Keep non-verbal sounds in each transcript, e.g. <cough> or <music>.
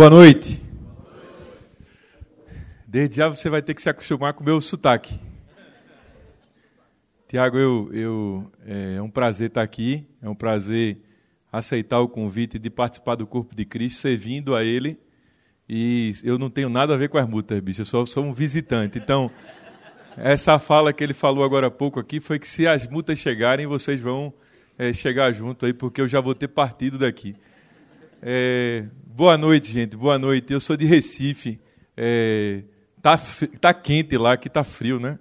Boa noite. Desde já você vai ter que se acostumar com o meu sotaque. Tiago, eu, eu, é, é um prazer estar aqui, é um prazer aceitar o convite de participar do corpo de Cristo, servindo a Ele. E eu não tenho nada a ver com as multas, bicho, eu só sou um visitante. Então, essa fala que ele falou agora há pouco aqui foi que se as multas chegarem, vocês vão é, chegar junto aí, porque eu já vou ter partido daqui. É, boa noite, gente. Boa noite. Eu sou de Recife. É, tá, tá quente lá, aqui tá frio, né?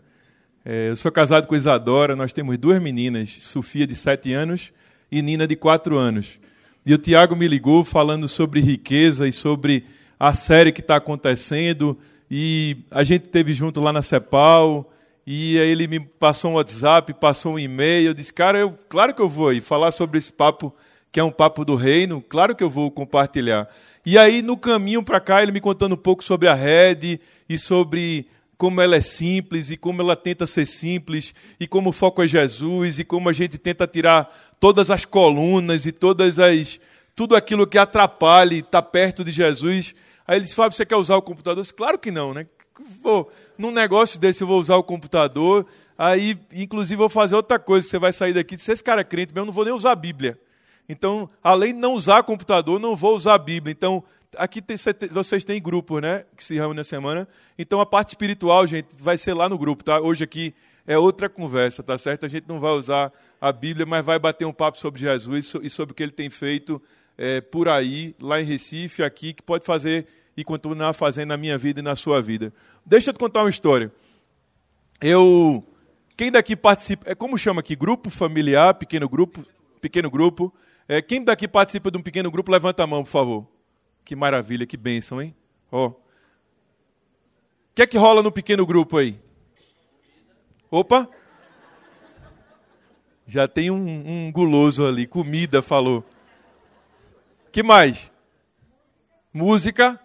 É, eu sou casado com Isadora. Nós temos duas meninas, Sofia de 7 anos e Nina de 4 anos. E o Tiago me ligou falando sobre riqueza e sobre a série que está acontecendo. E a gente teve junto lá na Cepal. E aí ele me passou um WhatsApp, passou um e-mail. Eu disse, cara, eu, claro que eu vou aí falar sobre esse papo que é um papo do reino, claro que eu vou compartilhar. E aí, no caminho para cá, ele me contando um pouco sobre a rede e sobre como ela é simples e como ela tenta ser simples e como o foco é Jesus e como a gente tenta tirar todas as colunas e todas as tudo aquilo que atrapalha estar tá perto de Jesus. Aí ele disse: Fábio, você quer usar o computador? Disse, claro que não, né? Vou, num negócio desse eu vou usar o computador. Aí, inclusive, vou fazer outra coisa. Você vai sair daqui e esse cara é crente mesmo, eu não vou nem usar a Bíblia. Então, além de não usar computador, não vou usar a Bíblia. Então, aqui tem, vocês têm grupos, né? Que se reúnem na semana. Então, a parte espiritual, gente, vai ser lá no grupo, tá? Hoje aqui é outra conversa, tá certo? A gente não vai usar a Bíblia, mas vai bater um papo sobre Jesus e sobre o que ele tem feito é, por aí, lá em Recife, aqui, que pode fazer e continuar fazendo na minha vida e na sua vida. Deixa eu te contar uma história. Eu. Quem daqui participa. É como chama aqui? Grupo familiar, pequeno grupo? Pequeno grupo. É, quem daqui participa de um pequeno grupo, levanta a mão, por favor. Que maravilha, que bênção, hein? O que é que rola no pequeno grupo aí? Opa! Já tem um, um guloso ali. Comida, falou. que mais? Música.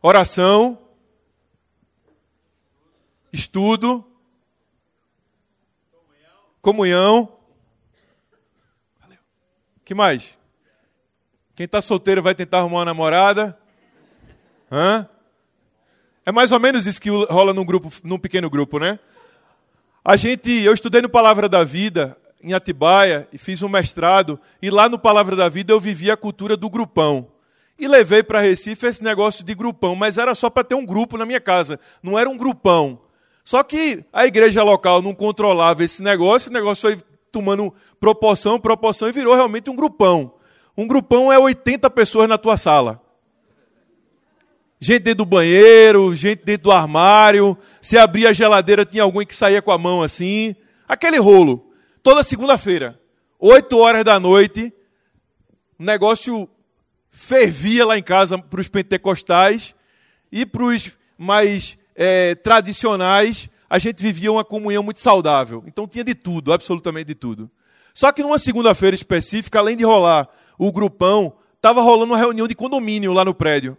Oração. Estudo. Comunhão que mais? Quem está solteiro vai tentar arrumar uma namorada? Hã? É mais ou menos isso que rola num grupo, num pequeno grupo, né? A gente, eu estudei no Palavra da Vida em Atibaia e fiz um mestrado e lá no Palavra da Vida eu vivi a cultura do grupão. E levei para Recife esse negócio de grupão, mas era só para ter um grupo na minha casa, não era um grupão. Só que a igreja local não controlava esse negócio, o negócio foi tomando proporção, proporção e virou realmente um grupão. Um grupão é 80 pessoas na tua sala. Gente dentro do banheiro, gente dentro do armário. Se abria a geladeira, tinha alguém que saía com a mão assim. Aquele rolo. Toda segunda-feira, 8 horas da noite, o negócio fervia lá em casa para os pentecostais e para os mais é, tradicionais a gente vivia uma comunhão muito saudável. Então tinha de tudo, absolutamente de tudo. Só que numa segunda-feira específica, além de rolar o grupão, estava rolando uma reunião de condomínio lá no prédio.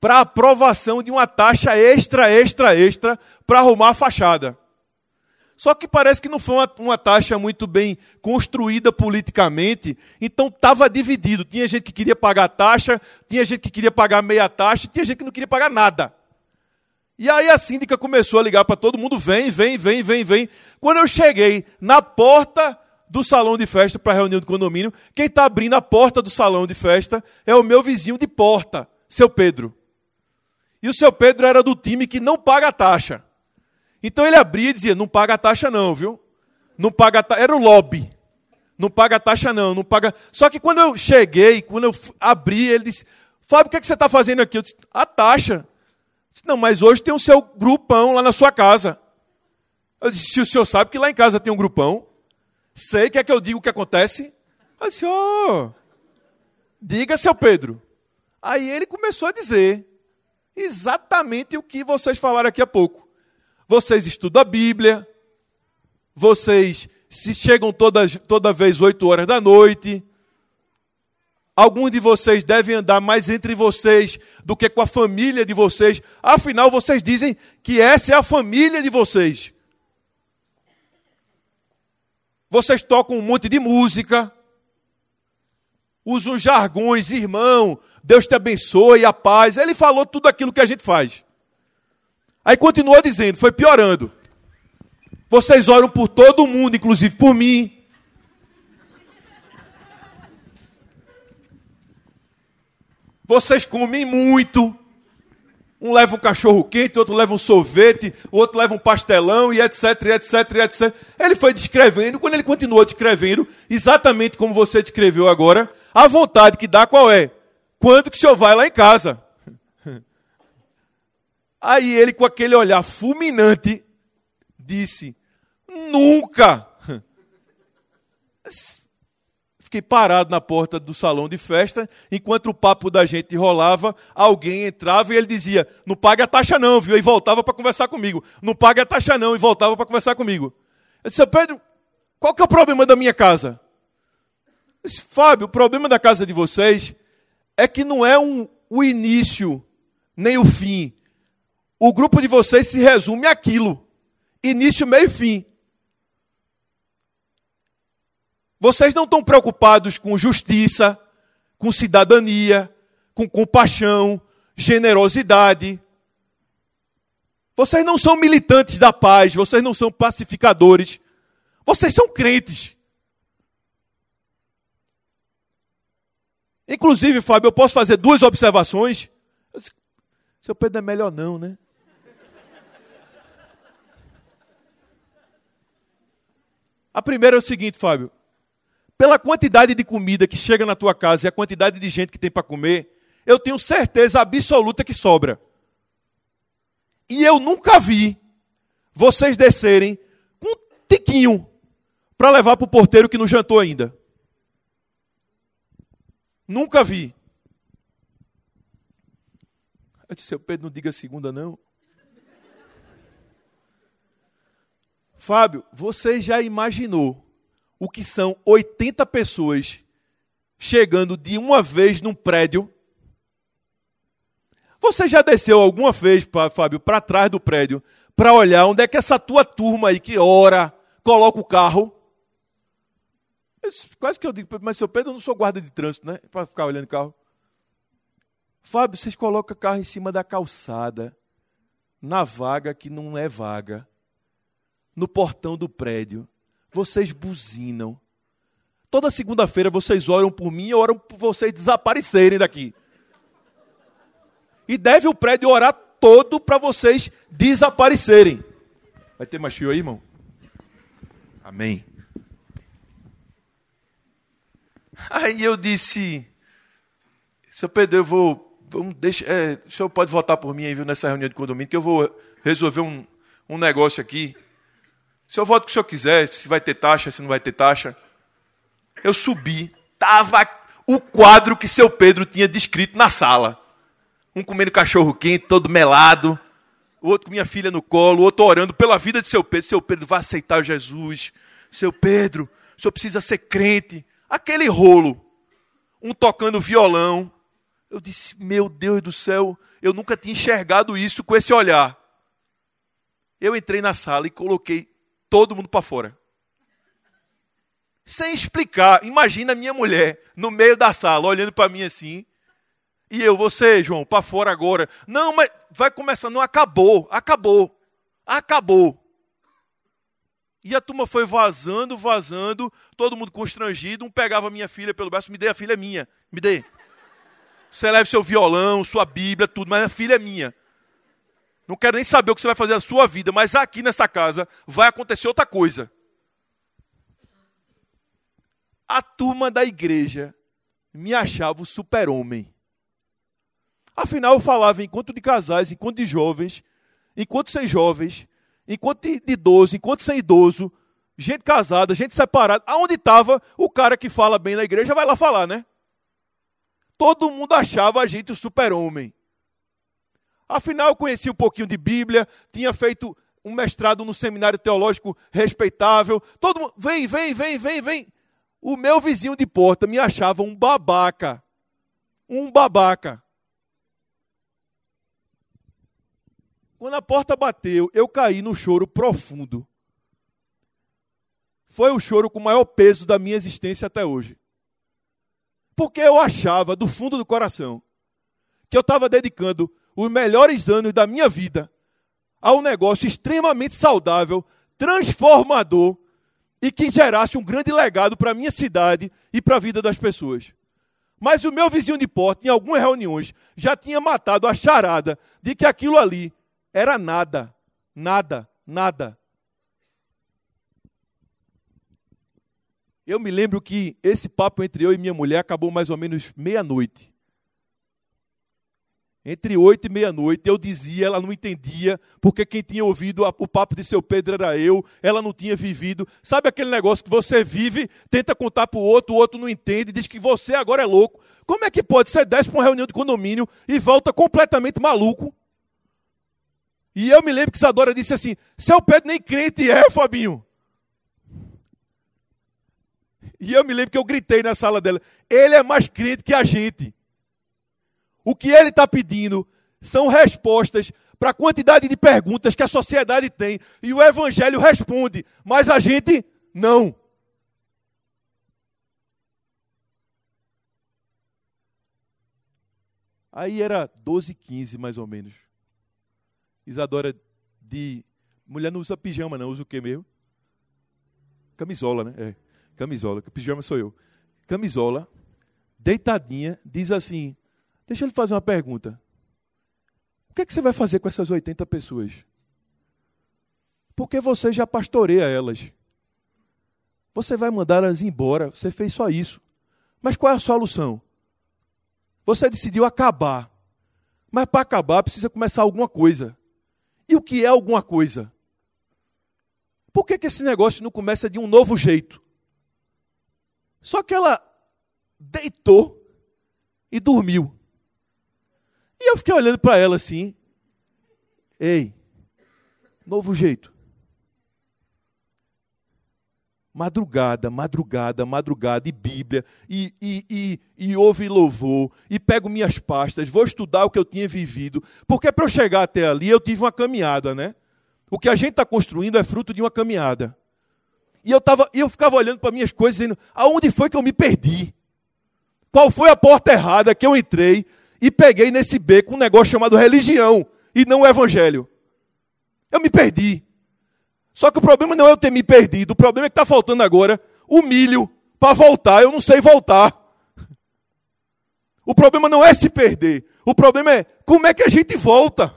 Para aprovação de uma taxa extra, extra, extra, para arrumar a fachada. Só que parece que não foi uma, uma taxa muito bem construída politicamente, então estava dividido. Tinha gente que queria pagar taxa, tinha gente que queria pagar meia taxa, tinha gente que não queria pagar nada. E aí a síndica começou a ligar para todo mundo: vem, vem, vem, vem, vem. Quando eu cheguei na porta do salão de festa para a reunião do condomínio, quem está abrindo a porta do salão de festa é o meu vizinho de porta, seu Pedro. E o seu Pedro era do time que não paga a taxa. Então ele abria e dizia: não paga a taxa, não, viu? Não paga a taxa. Era o lobby. Não paga a taxa, não, não paga. Só que quando eu cheguei, quando eu abri, ele disse: Fábio, o que, é que você está fazendo aqui? Eu disse: a taxa. Não, mas hoje tem o seu grupão lá na sua casa. Eu disse, se o senhor sabe que lá em casa tem um grupão, sei, quer que eu diga o que acontece? Eu disse, oh, diga, seu Pedro. Aí ele começou a dizer exatamente o que vocês falaram aqui há pouco. Vocês estudam a Bíblia, vocês se chegam toda, toda vez 8 horas da noite, Alguns de vocês devem andar mais entre vocês do que com a família de vocês. Afinal, vocês dizem que essa é a família de vocês. Vocês tocam um monte de música. usa uns jargões, irmão, Deus te abençoe, a paz. Ele falou tudo aquilo que a gente faz. Aí continuou dizendo, foi piorando. Vocês oram por todo mundo, inclusive por mim. Vocês comem muito. Um leva um cachorro quente, outro leva um sorvete, outro leva um pastelão e etc, etc, etc. Ele foi descrevendo, quando ele continuou descrevendo, exatamente como você descreveu agora, a vontade que dá qual é? Quando que o senhor vai lá em casa? <laughs> Aí ele, com aquele olhar fulminante, disse: Nunca! <laughs> Fiquei parado na porta do salão de festa, enquanto o papo da gente rolava, alguém entrava e ele dizia: Não pague a taxa, não, viu? E voltava para conversar comigo. Não pague a taxa, não, e voltava para conversar comigo. Eu disse: Pedro, qual que é o problema da minha casa? Eu disse, Fábio, o problema da casa de vocês é que não é um, o início nem o fim. O grupo de vocês se resume àquilo: início, meio e fim. Vocês não estão preocupados com justiça, com cidadania, com compaixão, generosidade. Vocês não são militantes da paz, vocês não são pacificadores. Vocês são crentes. Inclusive, Fábio, eu posso fazer duas observações. Seu Pedro é melhor não, né? A primeira é o seguinte, Fábio pela quantidade de comida que chega na tua casa e a quantidade de gente que tem para comer, eu tenho certeza absoluta que sobra. E eu nunca vi vocês descerem com um tiquinho para levar para o porteiro que não jantou ainda. Nunca vi. Eu disse, seu Pedro, não diga segunda, não. Fábio, você já imaginou o que são 80 pessoas chegando de uma vez num prédio. Você já desceu alguma vez, Fábio, para trás do prédio, para olhar onde é que essa tua turma aí que ora, coloca o carro? Quase que eu digo, mas seu Pedro, eu não sou guarda de trânsito, né? Para ficar olhando o carro. Fábio, vocês colocam o carro em cima da calçada, na vaga que não é vaga, no portão do prédio vocês buzinam. Toda segunda-feira vocês oram por mim e oram por vocês desaparecerem daqui. E deve o prédio orar todo para vocês desaparecerem. Vai ter mais fio aí, irmão? Amém. Aí eu disse, seu Pedro, eu vou, vamos, deixa, é, o senhor pode votar por mim aí, viu, nessa reunião de condomínio, que eu vou resolver um, um negócio aqui. O senhor vota o que o senhor quiser, se vai ter taxa, se não vai ter taxa. Eu subi, tava o quadro que seu Pedro tinha descrito na sala. Um comendo cachorro quente, todo melado, o outro com minha filha no colo, o outro orando pela vida de seu Pedro. Seu Pedro vai aceitar Jesus. Seu Pedro, o senhor precisa ser crente. Aquele rolo. Um tocando violão. Eu disse, meu Deus do céu, eu nunca tinha enxergado isso com esse olhar. Eu entrei na sala e coloquei todo mundo para fora. Sem explicar. Imagina a minha mulher no meio da sala, olhando para mim assim. E eu, você, João, para fora agora. Não, mas vai começar. Não, acabou, acabou, acabou. E a turma foi vazando, vazando, todo mundo constrangido. Um pegava minha filha pelo braço, me dê, a filha é minha, me dê. Você leva seu violão, sua Bíblia, tudo, mas a filha é minha. Não quero nem saber o que você vai fazer na sua vida, mas aqui nessa casa vai acontecer outra coisa. A turma da igreja me achava o super-homem. Afinal, eu falava enquanto de casais, enquanto de jovens, enquanto sem jovens, enquanto de idoso, enquanto sem idoso, gente casada, gente separada. Aonde estava o cara que fala bem na igreja, vai lá falar, né? Todo mundo achava a gente o super-homem. Afinal, eu conhecia um pouquinho de Bíblia, tinha feito um mestrado no seminário teológico respeitável. Todo mundo, vem, vem, vem, vem, vem. O meu vizinho de porta me achava um babaca. Um babaca. Quando a porta bateu, eu caí no choro profundo. Foi o choro com o maior peso da minha existência até hoje. Porque eu achava, do fundo do coração, que eu estava dedicando os melhores anos da minha vida a um negócio extremamente saudável, transformador e que gerasse um grande legado para a minha cidade e para a vida das pessoas. Mas o meu vizinho de porta, em algumas reuniões, já tinha matado a charada de que aquilo ali era nada, nada, nada. Eu me lembro que esse papo entre eu e minha mulher acabou mais ou menos meia-noite. Entre oito e meia-noite, eu dizia, ela não entendia, porque quem tinha ouvido o papo de seu Pedro era eu, ela não tinha vivido. Sabe aquele negócio que você vive, tenta contar para o outro, o outro não entende, diz que você agora é louco. Como é que pode? Você desce para uma reunião de condomínio e volta completamente maluco. E eu me lembro que Sadora disse assim: seu Pedro nem crente é, Fabinho. E eu me lembro que eu gritei na sala dela: ele é mais crente que a gente. O que ele está pedindo são respostas para a quantidade de perguntas que a sociedade tem. E o Evangelho responde, mas a gente não. Aí era 12 15 mais ou menos. Isadora de. Mulher não usa pijama, não. Usa o que mesmo? Camisola, né? É. Camisola. Pijama sou eu. Camisola, deitadinha, diz assim: Deixa eu lhe fazer uma pergunta. O que, é que você vai fazer com essas 80 pessoas? Porque você já pastoreia elas. Você vai mandar elas embora. Você fez só isso. Mas qual é a solução? Você decidiu acabar. Mas para acabar precisa começar alguma coisa. E o que é alguma coisa? Por que, que esse negócio não começa de um novo jeito? Só que ela deitou e dormiu. E eu fiquei olhando para ela assim. Ei, novo jeito. Madrugada, madrugada, madrugada, e Bíblia, e, e, e, e ouve louvor, e pego minhas pastas, vou estudar o que eu tinha vivido, porque para eu chegar até ali eu tive uma caminhada, né? O que a gente está construindo é fruto de uma caminhada. E eu, tava, eu ficava olhando para minhas coisas, dizendo: aonde foi que eu me perdi? Qual foi a porta errada que eu entrei e peguei nesse beco um negócio chamado religião e não o evangelho. Eu me perdi. Só que o problema não é eu ter me perdido, o problema é que está faltando agora o milho para voltar. Eu não sei voltar. O problema não é se perder, o problema é como é que a gente volta.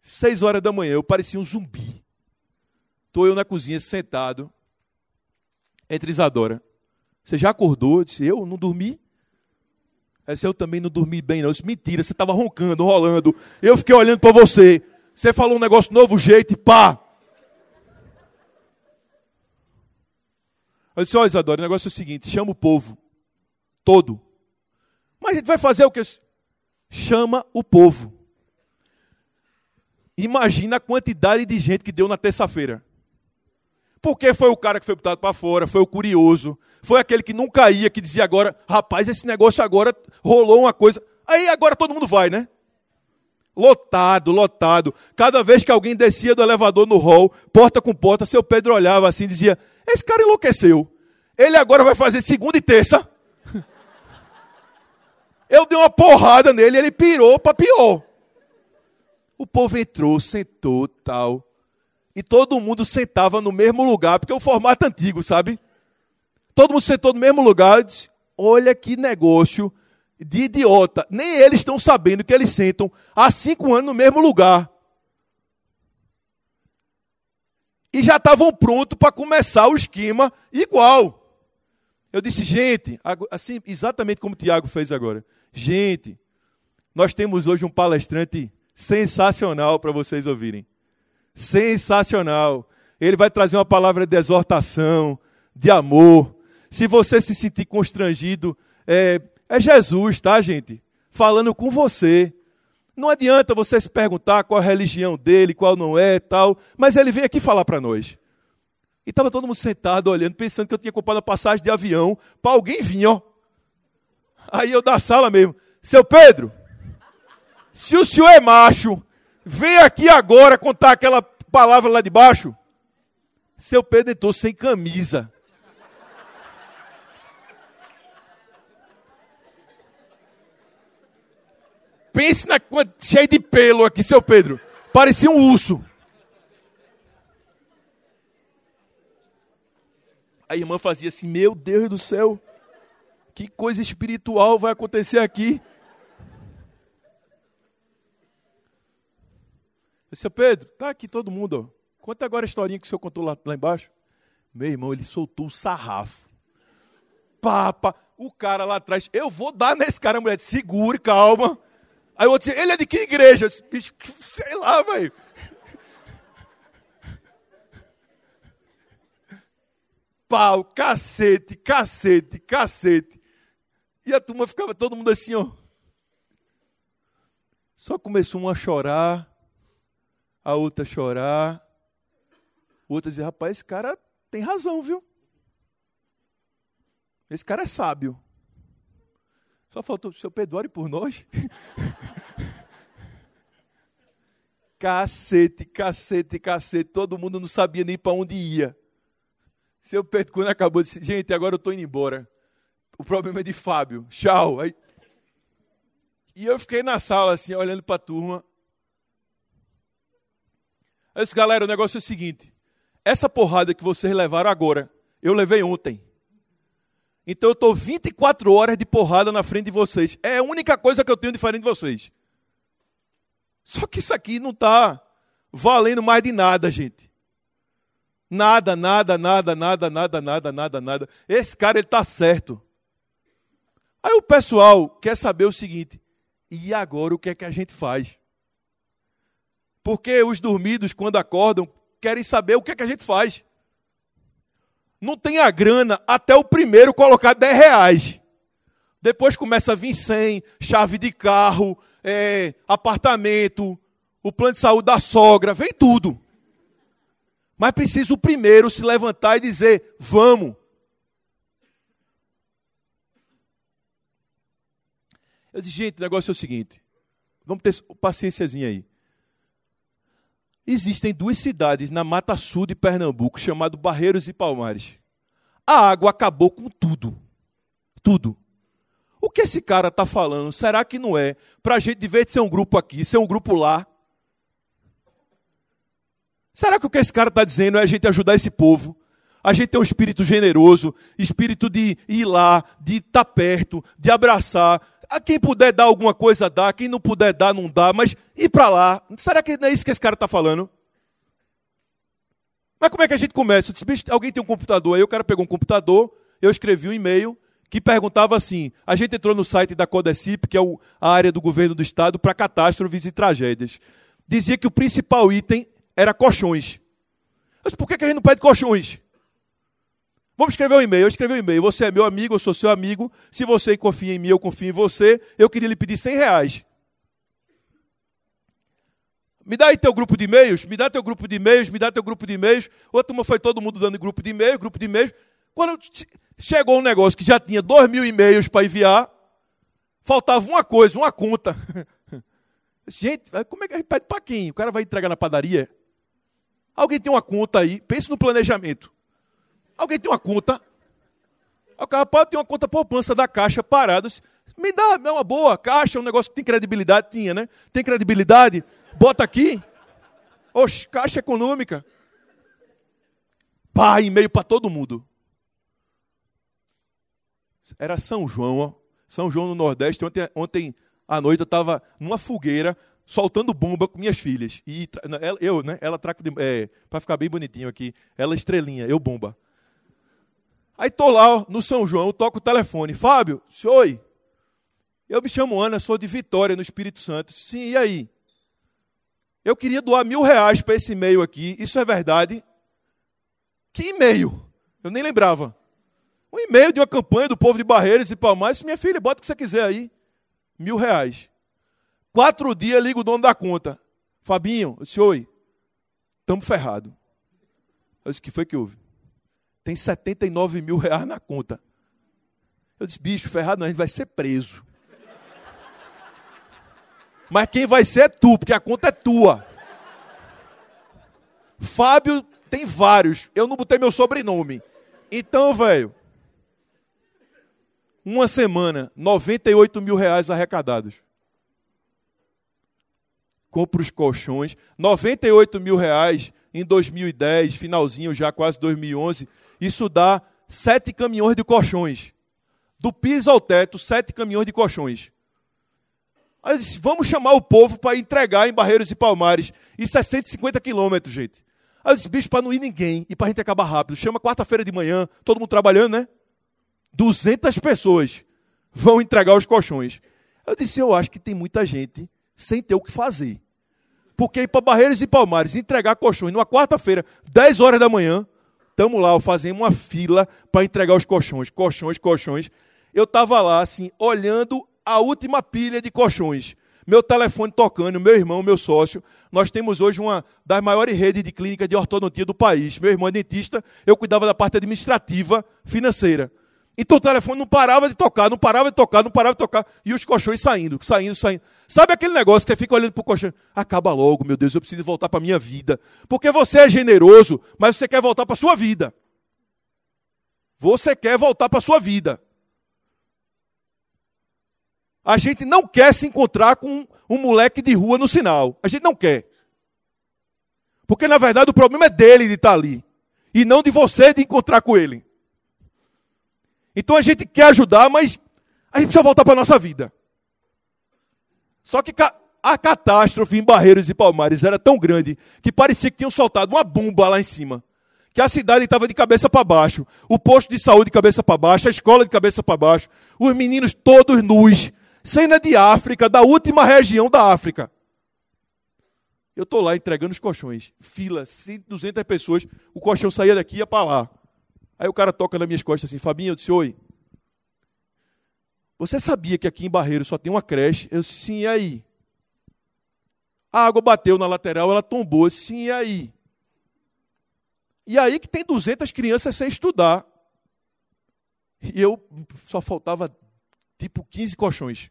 Seis horas da manhã, eu parecia um zumbi. Estou eu na cozinha sentado entre Isadora você já acordou? Eu disse, eu não dormi. Essa eu também não dormi bem, não. Eu disse, mentira, você estava roncando, rolando. Eu fiquei olhando para você. Você falou um negócio novo jeito e pá. Eu disse, olha, Isadora, o negócio é o seguinte: chama o povo. Todo. Mas a gente vai fazer o que? Chama o povo. Imagina a quantidade de gente que deu na terça-feira. Porque foi o cara que foi botado para fora, foi o curioso, foi aquele que nunca ia, que dizia agora, rapaz, esse negócio agora rolou uma coisa. Aí agora todo mundo vai, né? Lotado, lotado. Cada vez que alguém descia do elevador no hall, porta com porta, seu Pedro olhava assim e dizia: Esse cara enlouqueceu. Ele agora vai fazer segunda e terça. <laughs> Eu dei uma porrada nele, ele pirou para pior. O povo entrou, sentou, tal e todo mundo sentava no mesmo lugar, porque é o formato antigo, sabe? Todo mundo sentou no mesmo lugar e disse: Olha que negócio de idiota. Nem eles estão sabendo que eles sentam há cinco anos no mesmo lugar. E já estavam prontos para começar o esquema igual. Eu disse, gente, assim, exatamente como o Tiago fez agora. Gente, nós temos hoje um palestrante sensacional para vocês ouvirem sensacional. Ele vai trazer uma palavra de exortação, de amor. Se você se sentir constrangido, é, é Jesus, tá, gente? Falando com você. Não adianta você se perguntar qual a religião dele, qual não é, tal. Mas ele vem aqui falar para nós. E estava todo mundo sentado, olhando, pensando que eu tinha comprado a passagem de avião para alguém vir, ó. Aí eu da sala mesmo, seu Pedro, se o senhor é macho, Vem aqui agora contar aquela palavra lá de baixo. Seu Pedro entrou sem camisa. Pense na cheio de pelo aqui, seu Pedro. Parecia um urso. A irmã fazia assim: Meu Deus do céu, que coisa espiritual vai acontecer aqui. Eu disse, Pedro, tá aqui todo mundo. Conta agora a historinha que o senhor contou lá, lá embaixo. Meu irmão, ele soltou o sarrafo. Papa, o cara lá atrás, eu vou dar nesse cara, mulher segure, calma. Aí o outro disse, ele é de que igreja? Eu disse, bicho, sei lá, velho. <laughs> Pau, cacete, cacete, cacete. E a turma ficava todo mundo assim, ó. Só começou um a chorar, a outra chorar. O outro dizia, rapaz, esse cara tem razão, viu? Esse cara é sábio. Só faltou o seu Pedro, ore por nós. <laughs> cacete, cacete, cacete. Todo mundo não sabia nem para onde ia. Seu Pedro, quando acabou, disse: Gente, agora eu estou indo embora. O problema é de Fábio. Tchau. Aí... E eu fiquei na sala, assim, olhando para a turma. Eu disse, galera, o negócio é o seguinte: essa porrada que vocês levaram agora, eu levei ontem. Então eu estou 24 horas de porrada na frente de vocês. É a única coisa que eu tenho diferente de vocês. Só que isso aqui não está valendo mais de nada, gente. Nada, nada, nada, nada, nada, nada, nada, nada. Esse cara ele está certo. Aí o pessoal quer saber o seguinte: e agora o que é que a gente faz? Porque os dormidos, quando acordam, querem saber o que é que a gente faz não tem a grana até o primeiro colocar 10 reais. Depois começa a vir 100, chave de carro, é, apartamento, o plano de saúde da sogra, vem tudo. Mas precisa o primeiro se levantar e dizer: vamos. Eu disse, gente, o negócio é o seguinte: vamos ter paciênciazinha aí. Existem duas cidades na Mata Sul de Pernambuco, chamado Barreiros e Palmares. A água acabou com tudo. Tudo. O que esse cara está falando? Será que não é para a gente, de vez de ser um grupo aqui, ser um grupo lá? Será que o que esse cara está dizendo é a gente ajudar esse povo? A gente tem um espírito generoso, espírito de ir lá, de estar tá perto, de abraçar. A quem puder dar alguma coisa, dá. Quem não puder dar, não dá. Mas ir para lá. Será que não é isso que esse cara está falando? Mas como é que a gente começa? Eu disse, alguém tem um computador? Aí o cara pegou um computador, eu escrevi um e-mail que perguntava assim: a gente entrou no site da Codecip, que é a área do governo do estado, para catástrofes e tragédias. Dizia que o principal item era colchões. Disse, por que a gente não pede colchões? Vamos escrever um e-mail. Eu escrevi um e-mail. Você é meu amigo, eu sou seu amigo. Se você confia em mim, eu confio em você. Eu queria lhe pedir 100 reais. Me dá aí teu grupo de e-mails, me dá teu grupo de e-mails, me dá teu grupo de e-mails. Outra turma foi todo mundo dando grupo de e-mail, grupo de e-mails. Quando chegou um negócio que já tinha dois mil e-mails para enviar, faltava uma coisa, uma conta. <laughs> Gente, como é que a gente pede para quem? O cara vai entregar na padaria? Alguém tem uma conta aí? Pense no planejamento. Alguém tem uma conta? O cara pode ter uma conta poupança da caixa parada. Me dá é uma boa caixa, um negócio que tem credibilidade. Tinha, né? Tem credibilidade? Bota aqui. Oxe, caixa econômica. Pá, e-mail para todo mundo. Era São João, ó. São João no Nordeste. Ontem, ontem à noite eu estava numa fogueira soltando bomba com minhas filhas. E eu, né? Ela traco de, é, para ficar bem bonitinho aqui. Ela estrelinha, eu bomba. Aí tô lá no São João, toco o telefone. Fábio, oi. Eu me chamo Ana, sou de Vitória, no Espírito Santo. Sim, e aí? Eu queria doar mil reais para esse e-mail aqui. Isso é verdade? Que e-mail? Eu nem lembrava. Um e-mail de uma campanha do povo de Barreiras e Palmares. Minha filha, bota o que você quiser aí. Mil reais. Quatro dias liga o dono da conta. Fabinho, eu disse, oi. Estamos ferrados. Eu disse, que foi que houve? Tem 79 mil reais na conta. Eu disse, bicho, ferrado não, a gente vai ser preso. Mas quem vai ser é tu, porque a conta é tua. Fábio tem vários. Eu não botei meu sobrenome. Então, velho. Uma semana, 98 mil reais arrecadados. compra os colchões. 98 mil reais em 2010, finalzinho já, quase 2011. Isso dá sete caminhões de colchões. Do piso ao teto, sete caminhões de colchões. Aí eu disse, vamos chamar o povo para entregar em Barreiros e Palmares. Isso é 150 quilômetros, gente. Aí eu disse, bicho, para não ir ninguém e para a gente acabar rápido, chama quarta-feira de manhã, todo mundo trabalhando, né? 200 pessoas vão entregar os colchões. Eu disse, eu acho que tem muita gente sem ter o que fazer. Porque ir para Barreiros e Palmares entregar colchões numa quarta-feira, 10 horas da manhã, estamos lá fazendo uma fila para entregar os colchões, colchões, colchões. Eu estava lá, assim, olhando a última pilha de colchões meu telefone tocando, meu irmão, meu sócio. Nós temos hoje uma das maiores redes de clínica de ortodontia do país. Meu irmão é dentista, eu cuidava da parte administrativa, financeira. Então o telefone não parava de tocar, não parava de tocar, não parava de tocar. E os colchões saindo, saindo, saindo. Sabe aquele negócio que você fica olhando para o colchão? Acaba logo, meu Deus, eu preciso voltar para a minha vida. Porque você é generoso, mas você quer voltar para a sua vida. Você quer voltar para a sua vida. A gente não quer se encontrar com um moleque de rua no sinal. A gente não quer. Porque na verdade o problema é dele de estar ali. E não de você de encontrar com ele. Então a gente quer ajudar, mas a gente precisa voltar para a nossa vida. Só que a catástrofe em Barreiros e Palmares era tão grande que parecia que tinham soltado uma bomba lá em cima. Que a cidade estava de cabeça para baixo, o posto de saúde de cabeça para baixo, a escola de cabeça para baixo, os meninos todos nus, Cena de África, da última região da África. Eu estou lá entregando os colchões. Fila, 200 pessoas. O colchão saía daqui e ia para lá. Aí o cara toca nas minhas costas assim, Fabinho, eu disse, oi. Você sabia que aqui em Barreiro só tem uma creche? Eu disse, sim, e aí? A água bateu na lateral, ela tombou. Eu disse, sim, e aí? E aí que tem 200 crianças sem estudar. E eu só faltava tipo 15 colchões.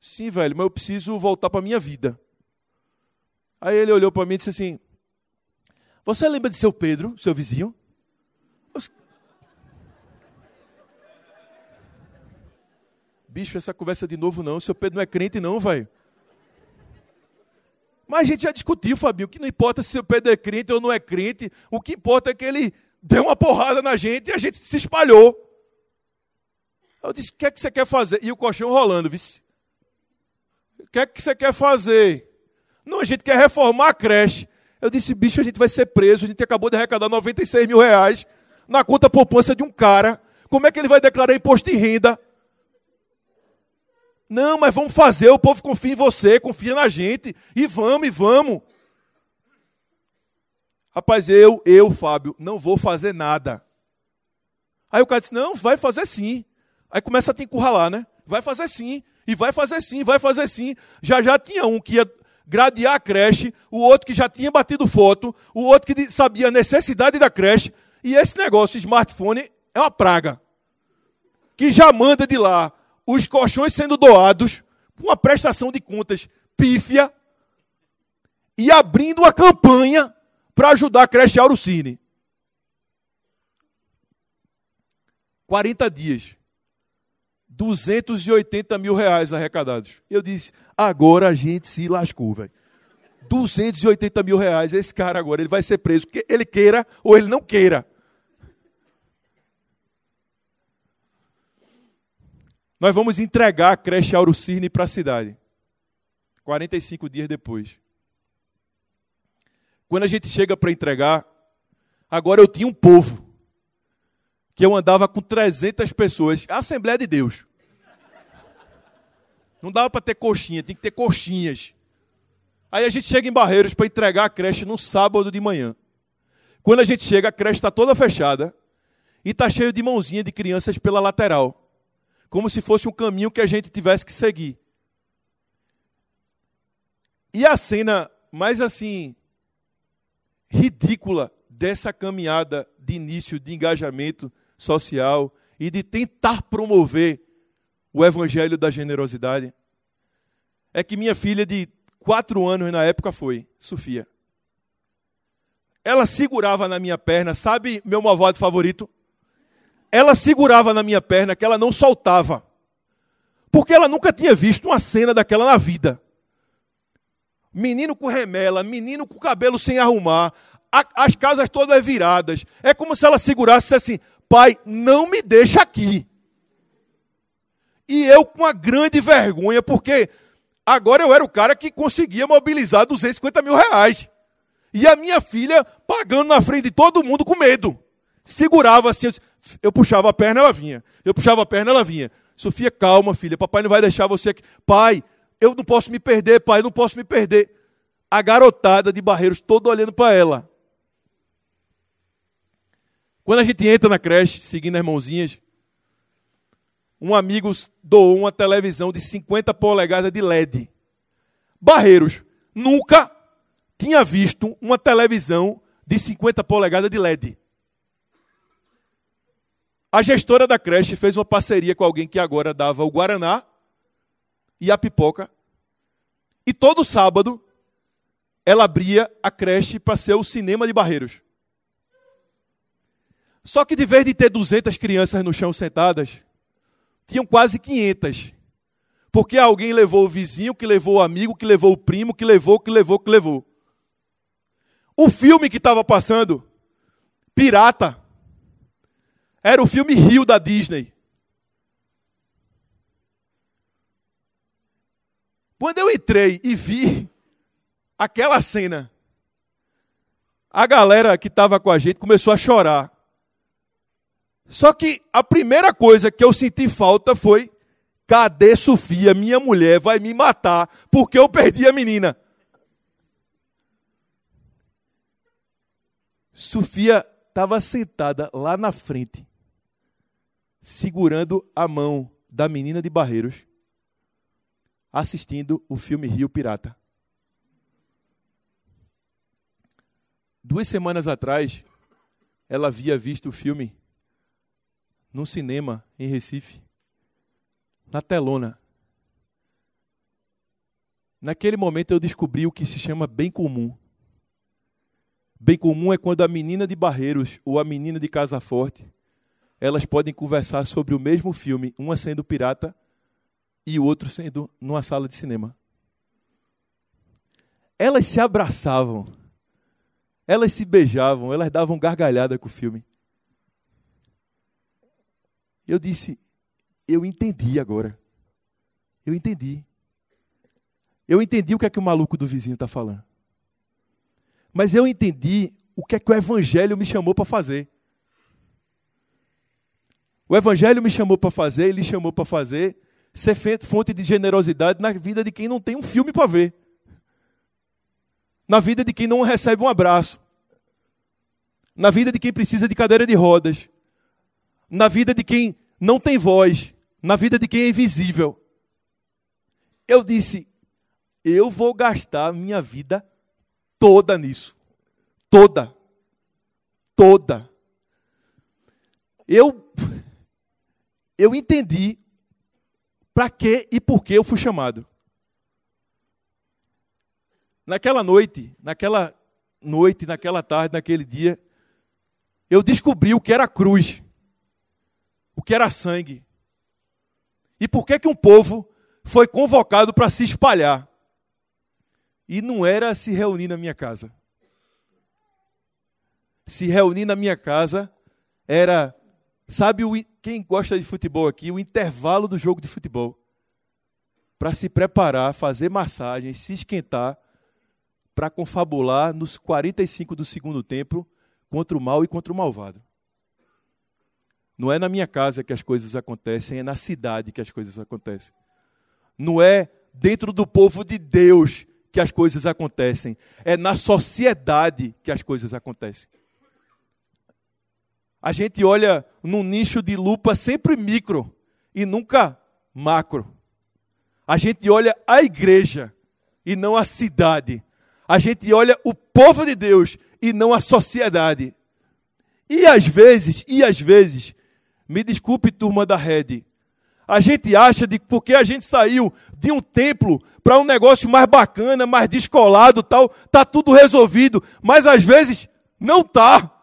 Sim, velho, mas eu preciso voltar para minha vida. Aí ele olhou para mim e disse assim: Você lembra de seu Pedro, seu vizinho? Bicho, essa conversa de novo não. Seu Pedro não é crente, não, velho. Mas a gente já discutiu, Fabinho, que não importa se o Pedro é crente ou não é crente, o que importa é que ele deu uma porrada na gente e a gente se espalhou. Eu disse: O que é que você quer fazer? E o colchão rolando, vice. O que é que você quer fazer? Não, a gente quer reformar a creche. Eu disse, bicho, a gente vai ser preso. A gente acabou de arrecadar 96 mil reais na conta poupança de um cara. Como é que ele vai declarar imposto de renda? Não, mas vamos fazer. O povo confia em você, confia na gente. E vamos, e vamos. Rapaz, eu, eu, Fábio, não vou fazer nada. Aí o cara disse: Não, vai fazer sim. Aí começa a te encurralar, né? Vai fazer sim. E vai fazer sim, vai fazer sim. Já já tinha um que ia gradear a creche, o outro que já tinha batido foto, o outro que sabia a necessidade da creche. E esse negócio, smartphone, é uma praga. Que já manda de lá os colchões sendo doados, uma prestação de contas pífia, e abrindo uma campanha para ajudar a creche Aurocine. 40 dias. 280 mil reais arrecadados. Eu disse, agora a gente se lascou, velho. 280 mil reais, esse cara agora, ele vai ser preso, que ele queira ou ele não queira. Nós vamos entregar a creche Aurocine para a cidade. 45 dias depois. Quando a gente chega para entregar, agora eu tinha um povo. Que eu andava com 300 pessoas. A Assembleia de Deus. Não dava para ter coxinha, tem que ter coxinhas. Aí a gente chega em Barreiros para entregar a creche no sábado de manhã. Quando a gente chega, a creche está toda fechada e está cheio de mãozinha de crianças pela lateral. Como se fosse um caminho que a gente tivesse que seguir. E a cena mais assim ridícula dessa caminhada de início de engajamento social e de tentar promover o evangelho da generosidade, é que minha filha de quatro anos na época foi, Sofia. Ela segurava na minha perna, sabe meu malvado favorito? Ela segurava na minha perna que ela não soltava. Porque ela nunca tinha visto uma cena daquela na vida. menino com remela, menino com cabelo sem arrumar, a, as casas todas viradas. É como se ela segurasse assim: pai, não me deixa aqui. E eu com uma grande vergonha, porque agora eu era o cara que conseguia mobilizar 250 mil reais. E a minha filha pagando na frente de todo mundo com medo. Segurava assim, eu puxava a perna, ela vinha. Eu puxava a perna, ela vinha. Sofia, calma, filha, papai não vai deixar você aqui. Pai, eu não posso me perder, pai, eu não posso me perder. A garotada de Barreiros toda olhando para ela. Quando a gente entra na creche, seguindo as mãozinhas, um amigo doou uma televisão de 50 polegadas de LED. Barreiros nunca tinha visto uma televisão de 50 polegadas de LED. A gestora da creche fez uma parceria com alguém que agora dava o Guaraná e a pipoca. E todo sábado ela abria a creche para ser o cinema de Barreiros. Só que de vez de ter 200 crianças no chão sentadas, tinham quase 500. Porque alguém levou o vizinho, que levou o amigo, que levou o primo, que levou, que levou, que levou. O filme que estava passando, Pirata, era o filme Rio da Disney. Quando eu entrei e vi aquela cena, a galera que estava com a gente começou a chorar. Só que a primeira coisa que eu senti falta foi: cadê Sofia? Minha mulher vai me matar porque eu perdi a menina. Sofia estava sentada lá na frente, segurando a mão da menina de Barreiros, assistindo o filme Rio Pirata. Duas semanas atrás, ela havia visto o filme num cinema em Recife, na telona. Naquele momento eu descobri o que se chama bem comum. Bem comum é quando a menina de Barreiros ou a menina de Casa Forte, elas podem conversar sobre o mesmo filme, uma sendo pirata e o outro sendo numa sala de cinema. Elas se abraçavam, elas se beijavam, elas davam gargalhada com o filme. Eu disse, eu entendi agora. Eu entendi. Eu entendi o que é que o maluco do vizinho está falando. Mas eu entendi o que é que o Evangelho me chamou para fazer. O Evangelho me chamou para fazer, ele chamou para fazer, ser fonte de generosidade na vida de quem não tem um filme para ver. Na vida de quem não recebe um abraço. Na vida de quem precisa de cadeira de rodas na vida de quem não tem voz, na vida de quem é invisível. Eu disse: eu vou gastar minha vida toda nisso. Toda. Toda. Eu eu entendi para que e por que eu fui chamado. Naquela noite, naquela noite, naquela tarde, naquele dia, eu descobri o que era cruz o que era sangue. E por que, que um povo foi convocado para se espalhar? E não era se reunir na minha casa. Se reunir na minha casa era, sabe, o, quem gosta de futebol aqui, o intervalo do jogo de futebol. Para se preparar, fazer massagem, se esquentar, para confabular nos 45 do segundo tempo contra o mal e contra o malvado. Não é na minha casa que as coisas acontecem, é na cidade que as coisas acontecem. Não é dentro do povo de Deus que as coisas acontecem, é na sociedade que as coisas acontecem. A gente olha num nicho de lupa sempre micro e nunca macro. A gente olha a igreja e não a cidade. A gente olha o povo de Deus e não a sociedade. E às vezes, e às vezes, me desculpe, turma da rede. A gente acha de porque a gente saiu de um templo para um negócio mais bacana, mais descolado, tal, tá tudo resolvido, mas às vezes não tá.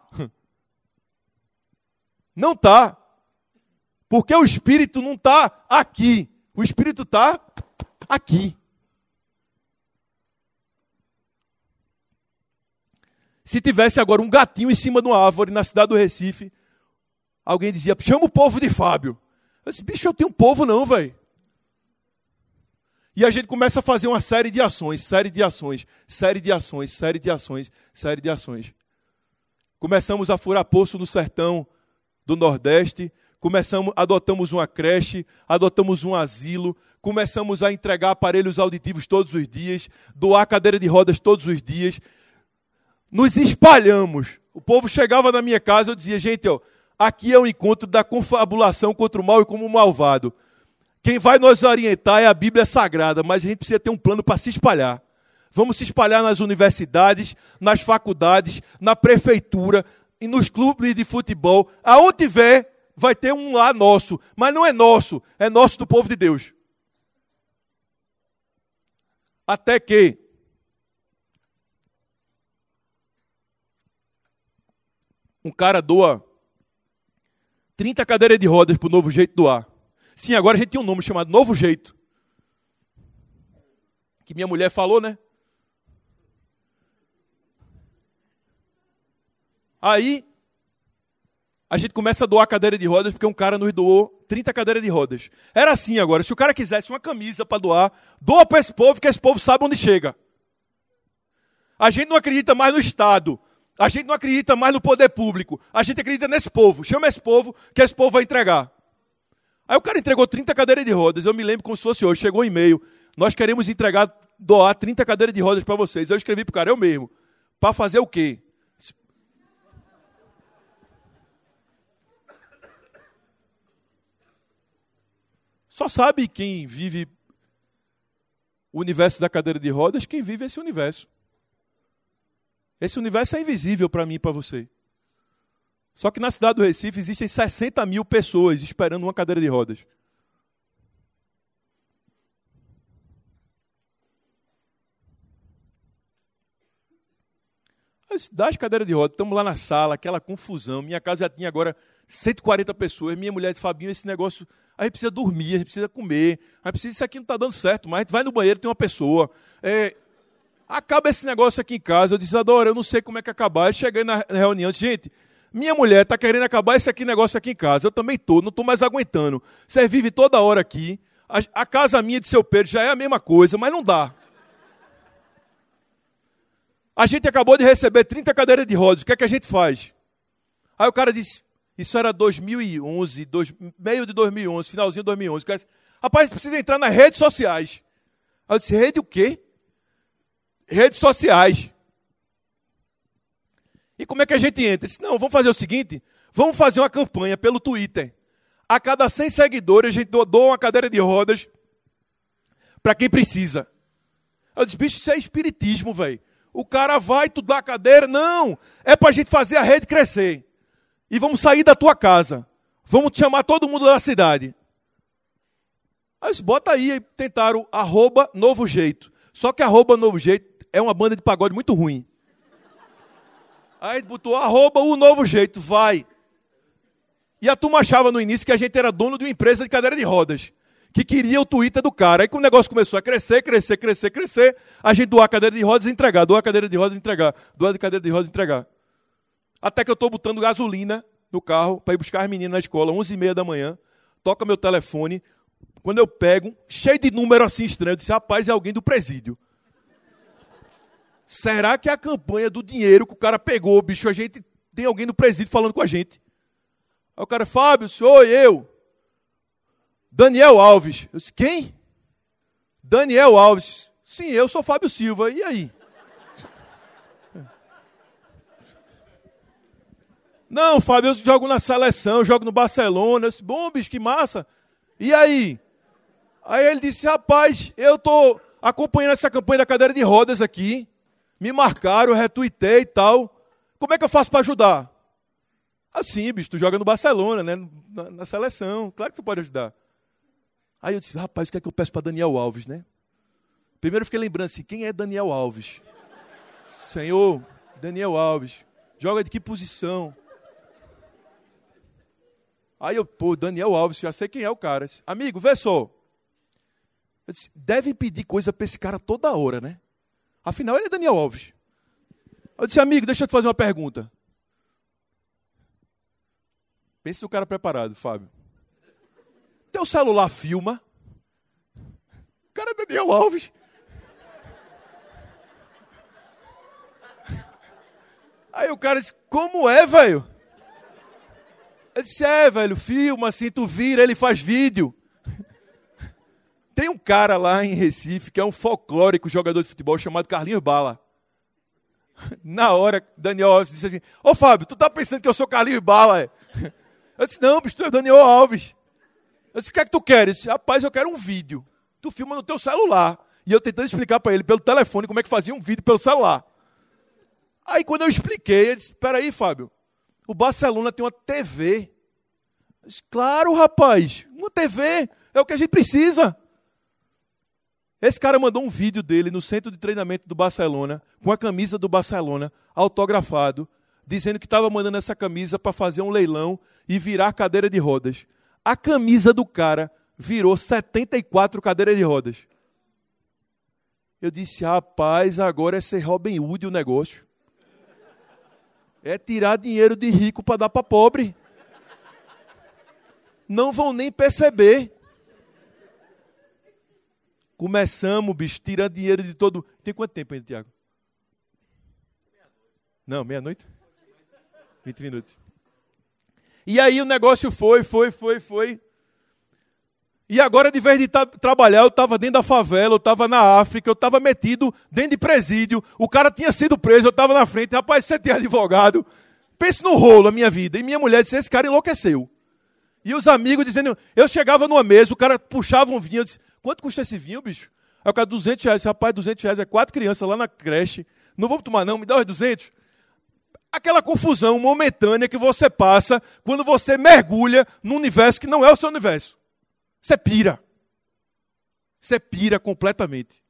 Não tá. Porque o espírito não tá aqui. O espírito tá aqui. Se tivesse agora um gatinho em cima de uma árvore na cidade do Recife, alguém dizia: chama o povo de Fábio. Eu disse: bicho, eu tenho povo não, velho. E a gente começa a fazer uma série de ações, série de ações, série de ações, série de ações, série de ações. Começamos a furar poço no sertão do Nordeste, começamos, adotamos uma creche, adotamos um asilo, começamos a entregar aparelhos auditivos todos os dias, doar cadeira de rodas todos os dias. Nos espalhamos. O povo chegava na minha casa, eu dizia, gente, ó, aqui é um encontro da confabulação contra o mal e como o malvado. Quem vai nos orientar é a Bíblia Sagrada, mas a gente precisa ter um plano para se espalhar. Vamos se espalhar nas universidades, nas faculdades, na prefeitura e nos clubes de futebol. Aonde tiver, vai ter um lá nosso. Mas não é nosso, é nosso do povo de Deus. Até que um cara doa 30 cadeiras de rodas para o novo jeito doar. Sim, agora a gente tem um nome chamado Novo Jeito. Que minha mulher falou, né? Aí, a gente começa a doar cadeira de rodas, porque um cara nos doou 30 cadeiras de rodas. Era assim agora, se o cara quisesse uma camisa para doar, doa para esse povo, que esse povo sabe onde chega. A gente não acredita mais no Estado. A gente não acredita mais no poder público. A gente acredita nesse povo. Chama esse povo, que esse povo vai entregar. Aí o cara entregou 30 cadeiras de rodas. Eu me lembro como se fosse hoje. Chegou um e-mail. Nós queremos entregar, doar 30 cadeiras de rodas para vocês. Eu escrevi para o cara, eu mesmo. Para fazer o quê? Só sabe quem vive o universo da cadeira de rodas, quem vive esse universo. Esse universo é invisível para mim e para você. Só que na cidade do Recife existem 60 mil pessoas esperando uma cadeira de rodas. Dá as cadeiras de rodas, estamos lá na sala, aquela confusão. Minha casa já tinha agora 140 pessoas. Minha mulher de Fabinho, esse negócio. A gente precisa dormir, a gente precisa comer, a gente precisa. Isso aqui não está dando certo, mas a gente vai no banheiro, tem uma pessoa. É, acaba esse negócio aqui em casa. Eu disse, Adora, eu não sei como é que acabar. Eu cheguei na reunião, disse, gente, minha mulher está querendo acabar esse aqui negócio aqui em casa. Eu também estou, não estou mais aguentando. Você vive toda hora aqui. A, a, casa minha de seu Pedro já é a mesma coisa, mas não dá. A gente acabou de receber 30 cadeiras de rodas. O que é que a gente faz? Aí o cara disse, isso era 2011, dois, meio de 2011, finalzinho de 2011. O cara disse, rapaz, precisa entrar nas redes sociais. Aí eu disse, rede o quê? Redes sociais. E como é que a gente entra? Disse, não, vamos fazer o seguinte: vamos fazer uma campanha pelo Twitter. A cada 100 seguidores, a gente doa uma cadeira de rodas para quem precisa. Eu disse, bicho, isso é espiritismo, velho. O cara vai, tu dá a cadeira. Não, é para a gente fazer a rede crescer. E vamos sair da tua casa. Vamos chamar todo mundo da cidade. Aí disse, bota aí, tentaram arroba novo jeito. Só que arroba novo jeito é uma banda de pagode muito ruim. Aí botou arroba o novo jeito, vai. E a turma achava no início que a gente era dono de uma empresa de cadeira de rodas, que queria o Twitter do cara. Aí quando o negócio começou a crescer, crescer, crescer, crescer, a gente doar a cadeira de rodas e entregar, doar a cadeira de rodas e entregar, doar a cadeira de rodas e entregar. Até que eu estou botando gasolina no carro para ir buscar as meninas na escola, 11h30 da manhã, toca meu telefone, quando eu pego, cheio de número assim estranho, eu disse, rapaz, é alguém do presídio. Será que é a campanha do dinheiro que o cara pegou, bicho, a gente tem alguém no presídio falando com a gente? Aí o cara, Fábio, sou eu. Daniel Alves. Eu disse, quem? Daniel Alves. Sim, eu sou Fábio Silva. E aí? Não, Fábio, eu jogo na seleção, eu jogo no Barcelona. Eu disse, bom, bicho, que massa. E aí? Aí ele disse, rapaz, eu estou acompanhando essa campanha da cadeira de rodas aqui me marcaram, retuitei e tal. Como é que eu faço para ajudar? Assim, bicho, tu joga no Barcelona, né? Na, na, seleção. Claro que tu pode ajudar. Aí eu disse, rapaz, o que é que eu peço para Daniel Alves, né? Primeiro eu fiquei lembrando assim, quem é Daniel Alves? Senhor, Daniel Alves. Joga de que posição? Aí eu, pô, Daniel Alves, já sei quem é o cara. Amigo, vê só. Eu disse, pedir coisa para esse cara toda hora, né? Afinal, ele é Daniel Alves. Eu disse, amigo, deixa eu te fazer uma pergunta. Pense no cara preparado, Fábio. Teu celular filma? O cara é Daniel Alves. Aí o cara disse, como é, velho? Eu disse, é, velho, filma assim, tu vira, ele faz vídeo. <laughs> Tem um cara lá em Recife que é um folclórico jogador de futebol chamado Carlinhos Bala. <laughs> Na hora, Daniel Alves disse assim: Ô Fábio, tu tá pensando que eu sou Carlinhos Bala? É? <laughs> Eu disse: Não, bicho, tu é Daniel Alves. Eu disse: O que é que tu queres? Disse, Rapaz, eu quero um vídeo. Tu filma no teu celular. E eu tentando explicar para ele pelo telefone como é que fazia um vídeo pelo celular. Aí quando eu expliquei, ele disse: Peraí, Fábio, o Barcelona tem uma TV. Claro, rapaz, uma TV é o que a gente precisa. Esse cara mandou um vídeo dele no centro de treinamento do Barcelona, com a camisa do Barcelona, autografado, dizendo que estava mandando essa camisa para fazer um leilão e virar cadeira de rodas. A camisa do cara virou 74 cadeiras de rodas. Eu disse, rapaz, agora é ser Robin Hood o negócio. É tirar dinheiro de rico para dar para pobre. Não vão nem perceber. Começamos, bicho, tirando dinheiro de todo. Tem quanto tempo ainda, Tiago? Não, meia-noite? 20 minutos. E aí o negócio foi, foi, foi, foi. E agora, de vez de trabalhar, eu estava dentro da favela, eu estava na África, eu estava metido dentro de presídio, o cara tinha sido preso, eu estava na frente, rapaz, você tem advogado. Pense no rolo a minha vida. E minha mulher disse: esse cara enlouqueceu. E os amigos dizendo, eu chegava numa mesa, o cara puxava um vinho, eu disse, quanto custa esse vinho, bicho? Aí o cara, 200 reais. Rapaz, 200 reais é quatro crianças lá na creche. Não vamos tomar não, me dá os 200. Aquela confusão momentânea que você passa quando você mergulha num universo que não é o seu universo. Você pira. Você pira completamente.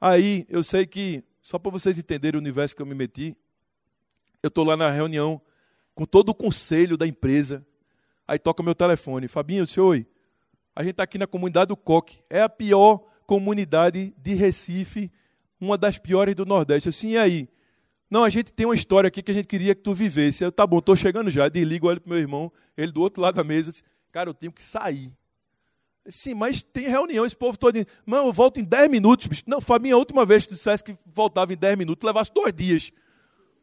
Aí, eu sei que, só para vocês entenderem o universo que eu me meti, eu estou lá na reunião com todo o conselho da empresa. Aí toca meu telefone. Fabinho, senhor, oi. A gente está aqui na comunidade do Coque. É a pior comunidade de Recife, uma das piores do Nordeste. Assim, e aí? Não, a gente tem uma história aqui que a gente queria que tu vivesse. Eu, tá bom, estou chegando já. Desligo, olho para meu irmão, ele do outro lado da mesa. Cara, eu tenho que sair. Sim, mas tem reunião, esse povo todo. Mano, eu volto em 10 minutos, bicho. Não, Fabinho, a última vez que tu dissesse que voltava em 10 minutos, levasse dois dias.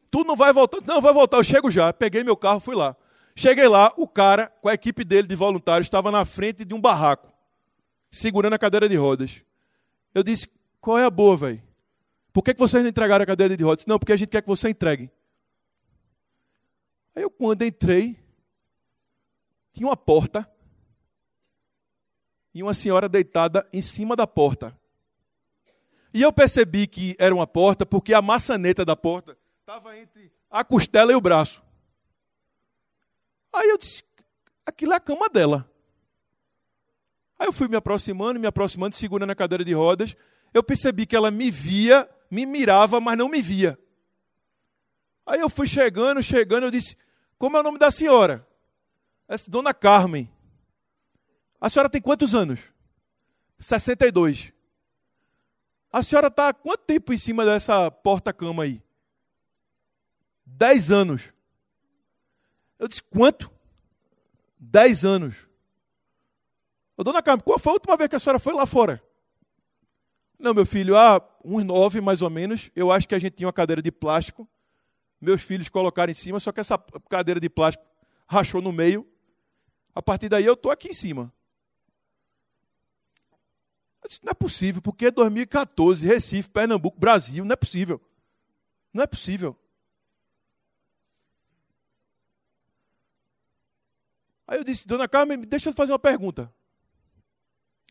Tu não vai voltar? Não, vai voltar, eu chego já. Peguei meu carro, fui lá. Cheguei lá, o cara, com a equipe dele de voluntários, estava na frente de um barraco, segurando a cadeira de rodas. Eu disse, qual é a boa, velho? Por que, que vocês não entregaram a cadeira de rodas? Não, porque a gente quer que você entregue. Aí eu, quando entrei, tinha uma porta e uma senhora deitada em cima da porta. E eu percebi que era uma porta porque a maçaneta da porta estava entre a costela e o braço. Aí eu disse, aquilo é a cama dela. Aí eu fui me aproximando, me aproximando, segurando a cadeira de rodas. Eu percebi que ela me via, me mirava, mas não me via. Aí eu fui chegando, chegando, eu disse, como é o nome da senhora? Essa dona Carmen. A senhora tem quantos anos? 62. A senhora está há quanto tempo em cima dessa porta-cama aí? Dez anos. Eu disse, quanto? Dez anos. Ô, dona Carmen, qual foi a última vez que a senhora foi lá fora? Não, meu filho, há uns nove mais ou menos. Eu acho que a gente tinha uma cadeira de plástico. Meus filhos colocaram em cima, só que essa cadeira de plástico rachou no meio. A partir daí eu estou aqui em cima. Eu disse, não é possível, porque é 2014, Recife, Pernambuco, Brasil, não é possível. Não é possível. Aí eu disse, dona Carmen, deixa eu fazer uma pergunta.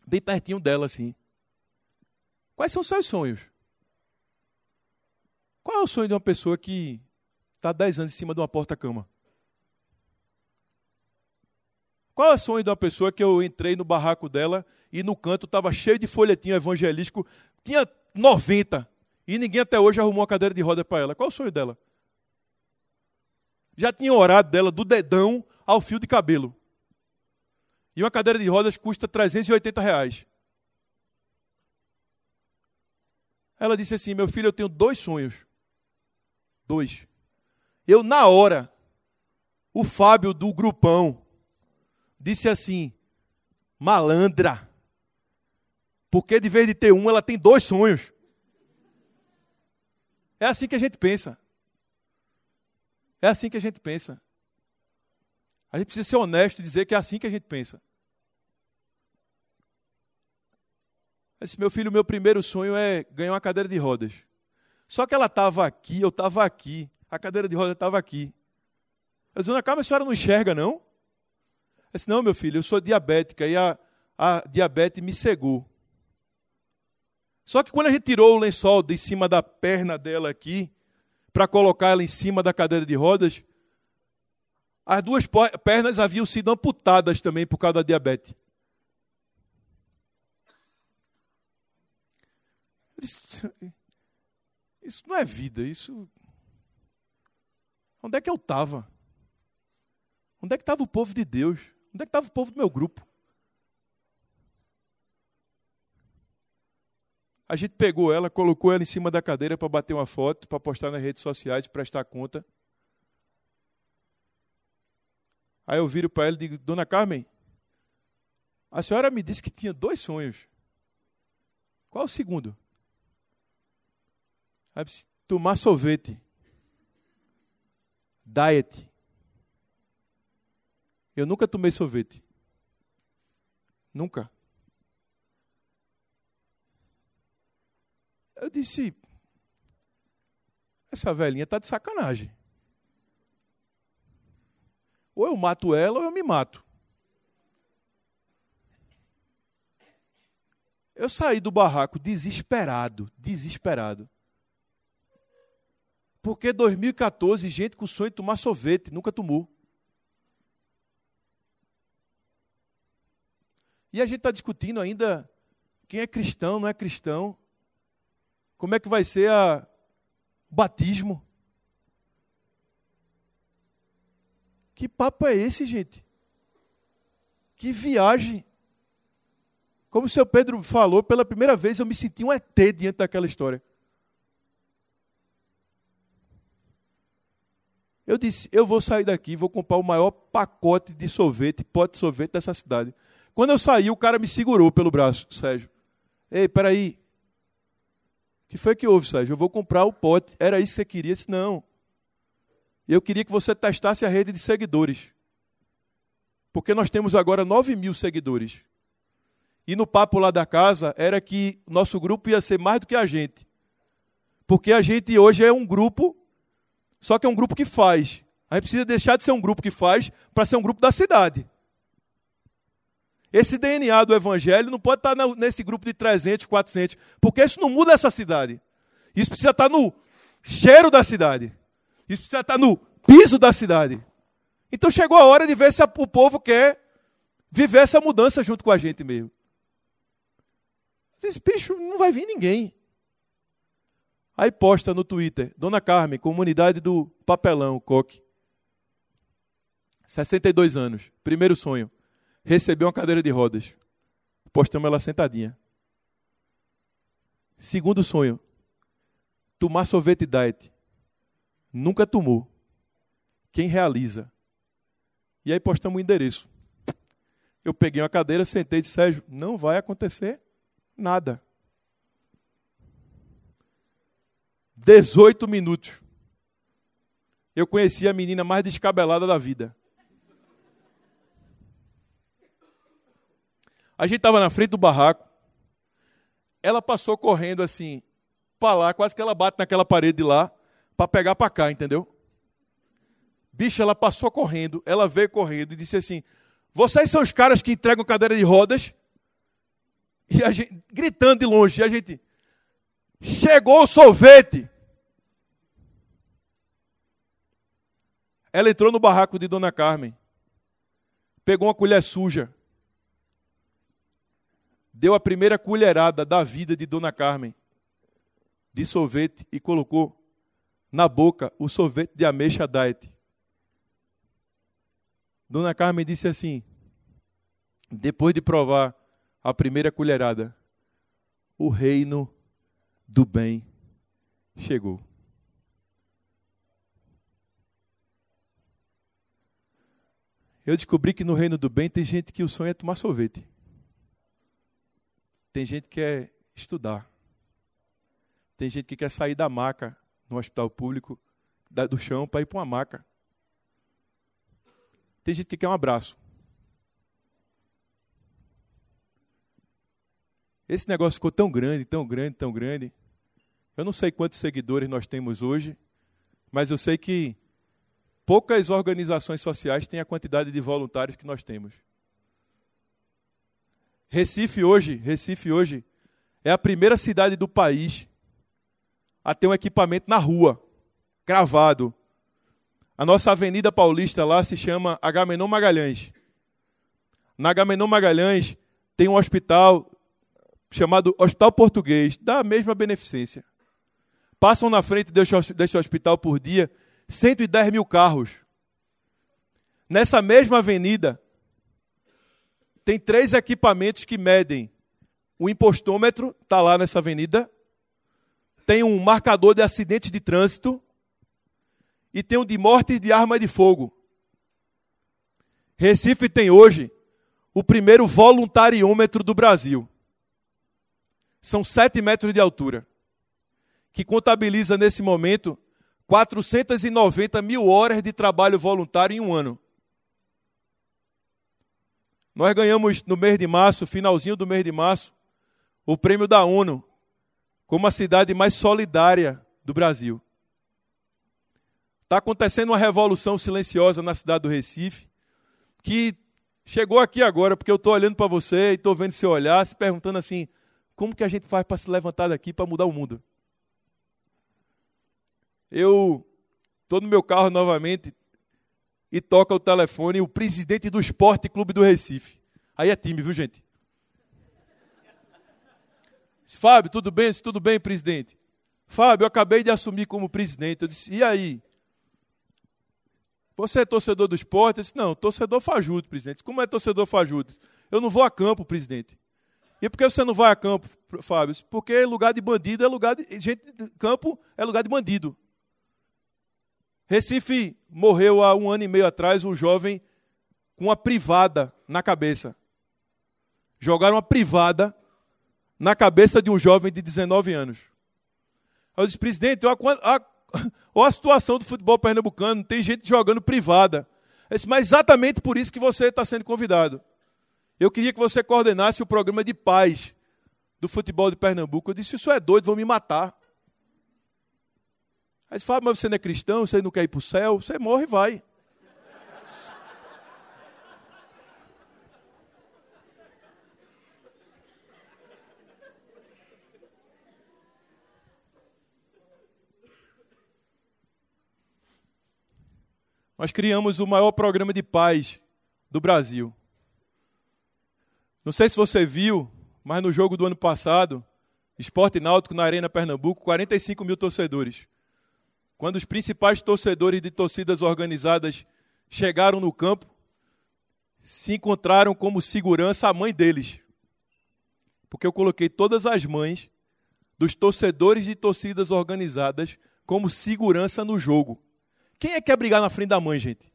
Bem pertinho dela, assim. Quais são os seus sonhos? Qual é o sonho de uma pessoa que está 10 anos em cima de uma porta-cama? Qual é o sonho de uma pessoa que eu entrei no barraco dela e no canto estava cheio de folhetinho evangelístico, tinha 90 e ninguém até hoje arrumou uma cadeira de roda para ela? Qual é o sonho dela? Já tinha orado dela do dedão ao fio de cabelo. E uma cadeira de rodas custa 380 reais. Ela disse assim: Meu filho, eu tenho dois sonhos. Dois. Eu, na hora, o Fábio do grupão disse assim: Malandra. Porque de vez de ter um, ela tem dois sonhos. É assim que a gente pensa. É assim que a gente pensa. A gente precisa ser honesto e dizer que é assim que a gente pensa. Esse meu filho, meu primeiro sonho é ganhar uma cadeira de rodas. Só que ela estava aqui, eu estava aqui. A cadeira de rodas estava aqui. Eu disse, Dona a senhora não enxerga, não? Eu disse, não, meu filho, eu sou diabética e a, a diabetes me cegou. Só que quando a gente tirou o lençol de cima da perna dela aqui, para colocar ela em cima da cadeira de rodas, as duas pernas haviam sido amputadas também por causa da diabetes. Isso, isso não é vida, isso. Onde é que eu estava? Onde é que estava o povo de Deus? Onde é que estava o povo do meu grupo? A gente pegou ela, colocou ela em cima da cadeira para bater uma foto, para postar nas redes sociais, prestar conta. Aí eu viro para ela e digo: Dona Carmen, a senhora me disse que tinha dois sonhos. Qual o segundo? Aí disse, tomar sorvete. Diet. Eu nunca tomei sorvete. Nunca. Eu disse: essa velhinha está de sacanagem. Ou eu mato ela ou eu me mato. Eu saí do barraco desesperado, desesperado. Porque 2014, gente com sonho de tomar sorvete, nunca tomou. E a gente está discutindo ainda quem é cristão, não é cristão. Como é que vai ser a, o batismo? Que papo é esse, gente? Que viagem. Como o seu Pedro falou, pela primeira vez eu me senti um ET diante daquela história. Eu disse, eu vou sair daqui, vou comprar o maior pacote de sorvete, pote de sorvete dessa cidade. Quando eu saí, o cara me segurou pelo braço, Sérgio. Ei, peraí, que foi que houve, Sérgio? Eu vou comprar o pote. Era isso que você queria? Eu disse, não. Eu queria que você testasse a rede de seguidores. Porque nós temos agora 9 mil seguidores. E no papo lá da casa era que nosso grupo ia ser mais do que a gente. Porque a gente hoje é um grupo, só que é um grupo que faz. A gente precisa deixar de ser um grupo que faz para ser um grupo da cidade. Esse DNA do evangelho não pode estar nesse grupo de 300, 400, porque isso não muda essa cidade. Isso precisa estar no cheiro da cidade. Isso precisa estar no piso da cidade. Então chegou a hora de ver se o povo quer viver essa mudança junto com a gente mesmo. Esse bicho não vai vir ninguém. Aí posta no Twitter, Dona Carmen, comunidade do Papelão, Coque. 62 anos, primeiro sonho recebeu uma cadeira de rodas. Postamos ela sentadinha. Segundo sonho, tomar sorvete diet. Nunca tomou. Quem realiza? E aí postamos o endereço. Eu peguei uma cadeira, sentei e disse, Sérgio, não vai acontecer nada. 18 minutos. Eu conheci a menina mais descabelada da vida. A gente estava na frente do barraco. Ela passou correndo assim, para lá, quase que ela bate naquela parede de lá, para pegar para cá, entendeu? Bicho, ela passou correndo, ela veio correndo e disse assim: Vocês são os caras que entregam cadeira de rodas? E a gente, gritando de longe, e a gente, chegou o sorvete. Ela entrou no barraco de Dona Carmen, pegou uma colher suja, deu a primeira colherada da vida de Dona Carmen de sorvete e colocou na boca o sorvete de ameixa diet. Dona Carmen disse assim, depois de provar a primeira colherada, o reino do bem chegou. Eu descobri que no reino do bem tem gente que o sonho é tomar sorvete. Tem gente que quer estudar. Tem gente que quer sair da maca no hospital público, do chão, para ir para uma maca. Tem gente que quer um abraço. Esse negócio ficou tão grande, tão grande, tão grande. Eu não sei quantos seguidores nós temos hoje, mas eu sei que poucas organizações sociais têm a quantidade de voluntários que nós temos. Recife hoje, Recife hoje é a primeira cidade do país a ter um equipamento na rua, gravado. A nossa Avenida Paulista lá se chama Agamenon Magalhães. Na Agamenon Magalhães tem um hospital chamado Hospital Português, da mesma beneficência. Passam na frente desse hospital por dia 110 mil carros. Nessa mesma avenida, tem três equipamentos que medem. O impostômetro está lá nessa avenida. Tem um marcador de acidentes de trânsito. E tem um de morte de arma de fogo. Recife tem hoje o primeiro voluntariômetro do Brasil são sete metros de altura, que contabiliza nesse momento 490 mil horas de trabalho voluntário em um ano. Nós ganhamos no mês de março, finalzinho do mês de março, o prêmio da ONU como a cidade mais solidária do Brasil. Está acontecendo uma revolução silenciosa na cidade do Recife, que chegou aqui agora, porque eu estou olhando para você e estou vendo seu olhar, se perguntando assim: como que a gente faz para se levantar daqui para mudar o mundo? Eu estou no meu carro novamente e toca o telefone o presidente do Esporte Clube do Recife. Aí é time, viu, gente? Fábio, tudo bem? Tudo bem, presidente? Fábio, eu acabei de assumir como presidente. Eu disse, e aí? Você é torcedor do esporte? Eu disse, não, torcedor fajuto, presidente. Como é torcedor fajuto? Eu não vou a campo, presidente. E por que você não vai a campo, Fábio? Porque lugar de bandido é lugar de. Gente, campo é lugar de bandido. Recife morreu há um ano e meio atrás um jovem com uma privada na cabeça. Jogaram uma privada na cabeça de um jovem de 19 anos. Eu disse, presidente, olha a, a, <laughs> a situação do futebol pernambucano, tem gente jogando privada. Disse, mas exatamente por isso que você está sendo convidado. Eu queria que você coordenasse o programa de paz do futebol de Pernambuco. Eu disse: Isso é doido, vão me matar. Aí fala: Mas você não é cristão, você não quer ir para o céu? Você morre e vai. Nós criamos o maior programa de paz do Brasil. Não sei se você viu, mas no jogo do ano passado, Esporte Náutico na Arena Pernambuco, 45 mil torcedores. Quando os principais torcedores de torcidas organizadas chegaram no campo, se encontraram como segurança a mãe deles. Porque eu coloquei todas as mães dos torcedores de torcidas organizadas como segurança no jogo. Quem é que quer brigar na frente da mãe, gente?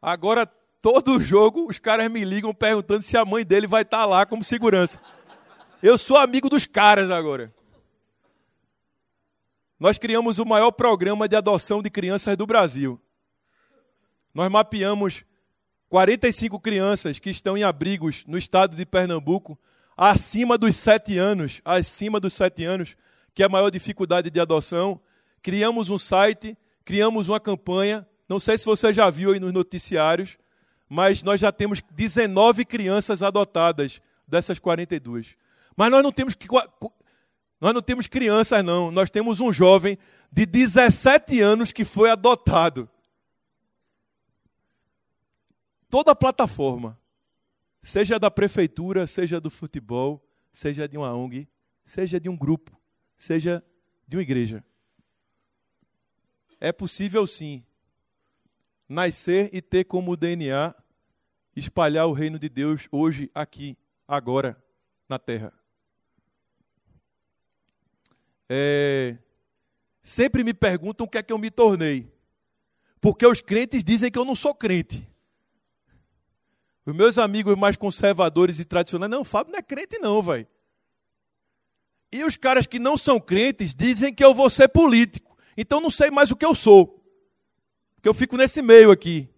Agora, todo jogo, os caras me ligam perguntando se a mãe dele vai estar tá lá como segurança. Eu sou amigo dos caras agora. Nós criamos o maior programa de adoção de crianças do Brasil. Nós mapeamos 45 crianças que estão em abrigos no estado de Pernambuco, acima dos 7 anos, acima dos 7 anos, que é a maior dificuldade de adoção. Criamos um site, criamos uma campanha não sei se você já viu aí nos noticiários, mas nós já temos 19 crianças adotadas dessas 42. Mas nós não temos nós não temos crianças não, nós temos um jovem de 17 anos que foi adotado. Toda a plataforma, seja da prefeitura, seja do futebol, seja de uma ONG, seja de um grupo, seja de uma igreja. É possível sim nascer e ter como DNA espalhar o reino de Deus hoje, aqui, agora, na terra. É, sempre me perguntam o que é que eu me tornei. Porque os crentes dizem que eu não sou crente. Os meus amigos mais conservadores e tradicionais, não, Fábio não é crente não, vai. E os caras que não são crentes dizem que eu vou ser político. Então não sei mais o que eu sou. Porque eu fico nesse meio aqui.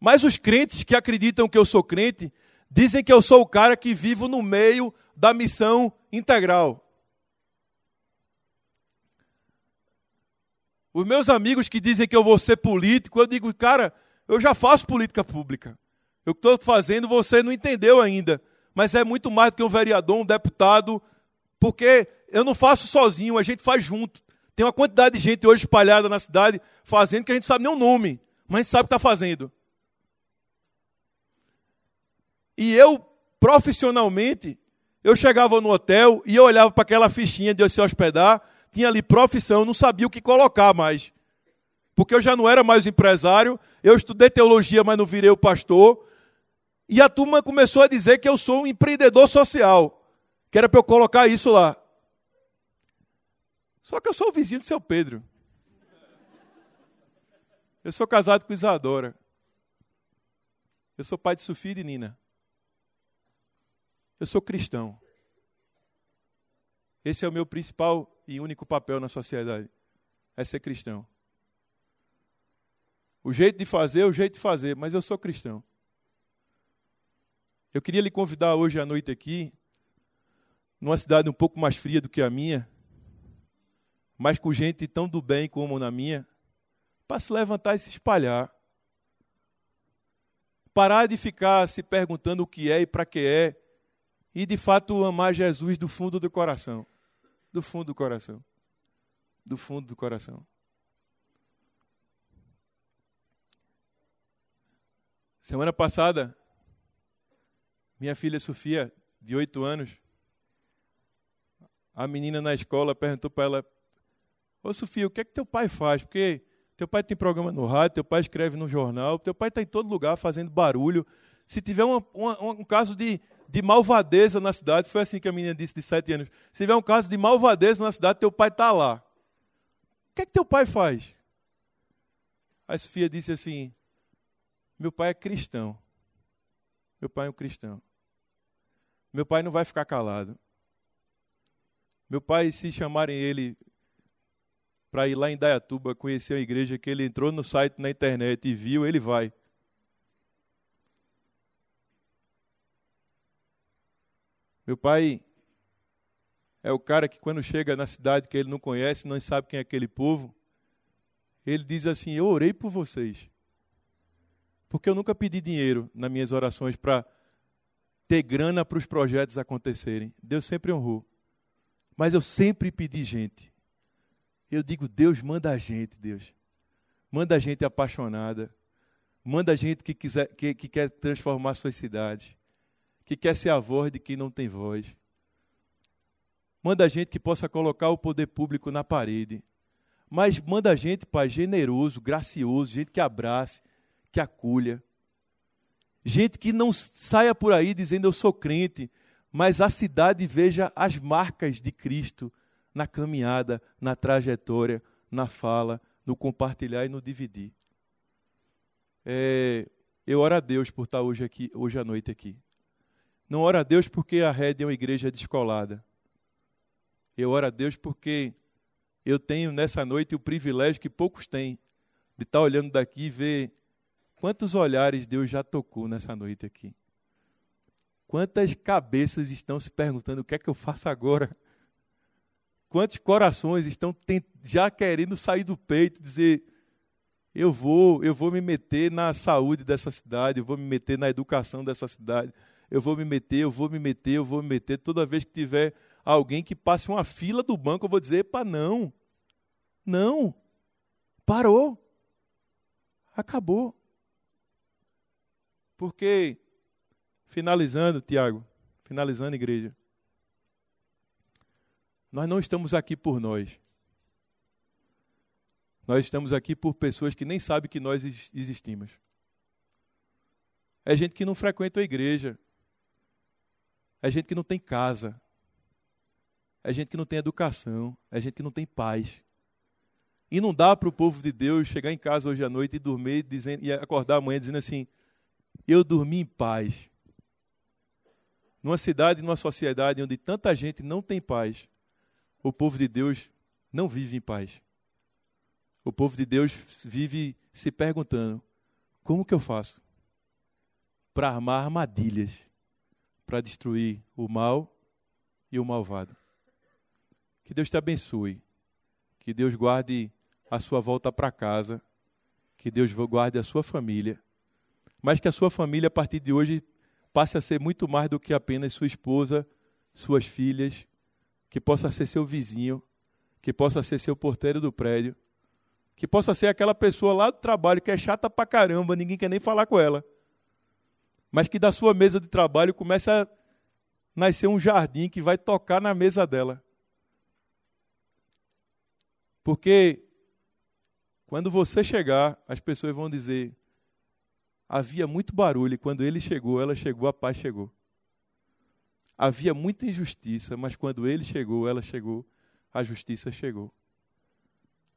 Mas os crentes que acreditam que eu sou crente dizem que eu sou o cara que vivo no meio da missão integral. Os meus amigos que dizem que eu vou ser político, eu digo, cara, eu já faço política pública. Eu estou fazendo, você não entendeu ainda. Mas é muito mais do que um vereador, um deputado, porque eu não faço sozinho, a gente faz junto. Tem uma quantidade de gente hoje espalhada na cidade fazendo que a gente sabe nem o nome, mas a gente sabe o que está fazendo. E eu, profissionalmente, eu chegava no hotel e eu olhava para aquela fichinha de eu se hospedar, tinha ali profissão, não sabia o que colocar mais. Porque eu já não era mais empresário, eu estudei teologia, mas não virei o pastor. E a turma começou a dizer que eu sou um empreendedor social, que era para eu colocar isso lá. Só que eu sou o vizinho do seu Pedro. Eu sou casado com Isadora. Eu sou pai de Sofia e Nina. Eu sou cristão. Esse é o meu principal e único papel na sociedade. É ser cristão. O jeito de fazer é o jeito de fazer, mas eu sou cristão. Eu queria lhe convidar hoje à noite aqui, numa cidade um pouco mais fria do que a minha, mas com gente tão do bem como na minha, para se levantar e se espalhar. Parar de ficar se perguntando o que é e para que é, e de fato amar Jesus do fundo do coração. Do fundo do coração. Do fundo do coração. Semana passada, minha filha Sofia, de oito anos, a menina na escola perguntou para ela: Ô Sofia, o que é que teu pai faz? Porque teu pai tem programa no rádio, teu pai escreve no jornal, teu pai está em todo lugar fazendo barulho. Se tiver uma, uma, um caso de, de malvadeza na cidade, foi assim que a menina disse, de sete anos. Se tiver um caso de malvadeza na cidade, teu pai está lá. O que é que teu pai faz? A Sofia disse assim: meu pai é cristão. Meu pai é um cristão. Meu pai não vai ficar calado. Meu pai, se chamarem ele para ir lá em Dayatuba conhecer a igreja que ele entrou no site na internet e viu, ele vai. Meu pai é o cara que quando chega na cidade que ele não conhece, não sabe quem é aquele povo, ele diz assim: "Eu orei por vocês". Porque eu nunca pedi dinheiro nas minhas orações para ter grana para os projetos acontecerem. Deus sempre honrou. Mas eu sempre pedi gente. Eu digo, Deus manda a gente, Deus. Manda a gente apaixonada. Manda a gente que, quiser, que, que quer transformar suas cidades. Que quer ser a voz de quem não tem voz. Manda a gente que possa colocar o poder público na parede. Mas manda a gente, Pai, generoso, gracioso, gente que abrace, que acolha. Gente que não saia por aí dizendo eu sou crente, mas a cidade veja as marcas de Cristo na caminhada, na trajetória, na fala, no compartilhar e no dividir. É, eu oro a Deus por estar hoje aqui, hoje à noite aqui. Não oro a Deus porque a rede é uma igreja descolada. Eu oro a Deus porque eu tenho nessa noite o privilégio que poucos têm de estar olhando daqui e ver Quantos olhares Deus já tocou nessa noite aqui? Quantas cabeças estão se perguntando o que é que eu faço agora? Quantos corações estão já querendo sair do peito dizer: eu vou, eu vou me meter na saúde dessa cidade, eu vou me meter na educação dessa cidade, eu vou me meter, eu vou me meter, eu vou me meter. Toda vez que tiver alguém que passe uma fila do banco, eu vou dizer: epa, não, não, parou, acabou. Porque, finalizando, Tiago, finalizando, igreja, nós não estamos aqui por nós. Nós estamos aqui por pessoas que nem sabem que nós existimos. É gente que não frequenta a igreja, É gente que não tem casa. É gente que não tem educação. É gente que não tem paz. E não dá para o povo de Deus chegar em casa hoje à noite e dormir dizendo, e acordar amanhã dizendo assim: Eu dormi em paz. Numa cidade, numa sociedade onde tanta gente não tem paz, o povo de Deus não vive em paz. O povo de Deus vive se perguntando: como que eu faço para armar armadilhas para destruir o mal e o malvado? Que Deus te abençoe. Que Deus guarde a sua volta para casa. Que Deus guarde a sua família. Mas que a sua família, a partir de hoje, passe a ser muito mais do que apenas sua esposa, suas filhas, que possa ser seu vizinho, que possa ser seu porteiro do prédio, que possa ser aquela pessoa lá do trabalho que é chata pra caramba, ninguém quer nem falar com ela. Mas que da sua mesa de trabalho comece a nascer um jardim que vai tocar na mesa dela. Porque quando você chegar, as pessoas vão dizer: havia muito barulho, e quando ele chegou, ela chegou, a paz chegou. Havia muita injustiça, mas quando ele chegou, ela chegou, a justiça chegou.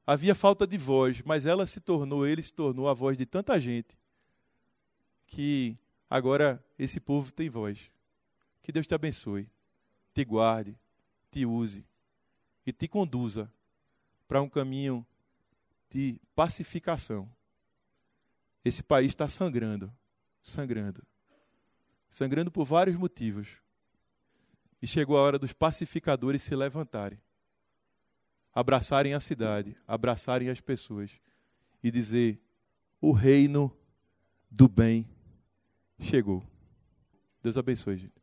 Havia falta de voz, mas ela se tornou, ele se tornou a voz de tanta gente que agora esse povo tem voz. Que Deus te abençoe, te guarde, te use e te conduza para um caminho de pacificação. Esse país está sangrando, sangrando, sangrando por vários motivos. E chegou a hora dos pacificadores se levantarem, abraçarem a cidade, abraçarem as pessoas e dizer: o reino do bem chegou. Deus abençoe, gente.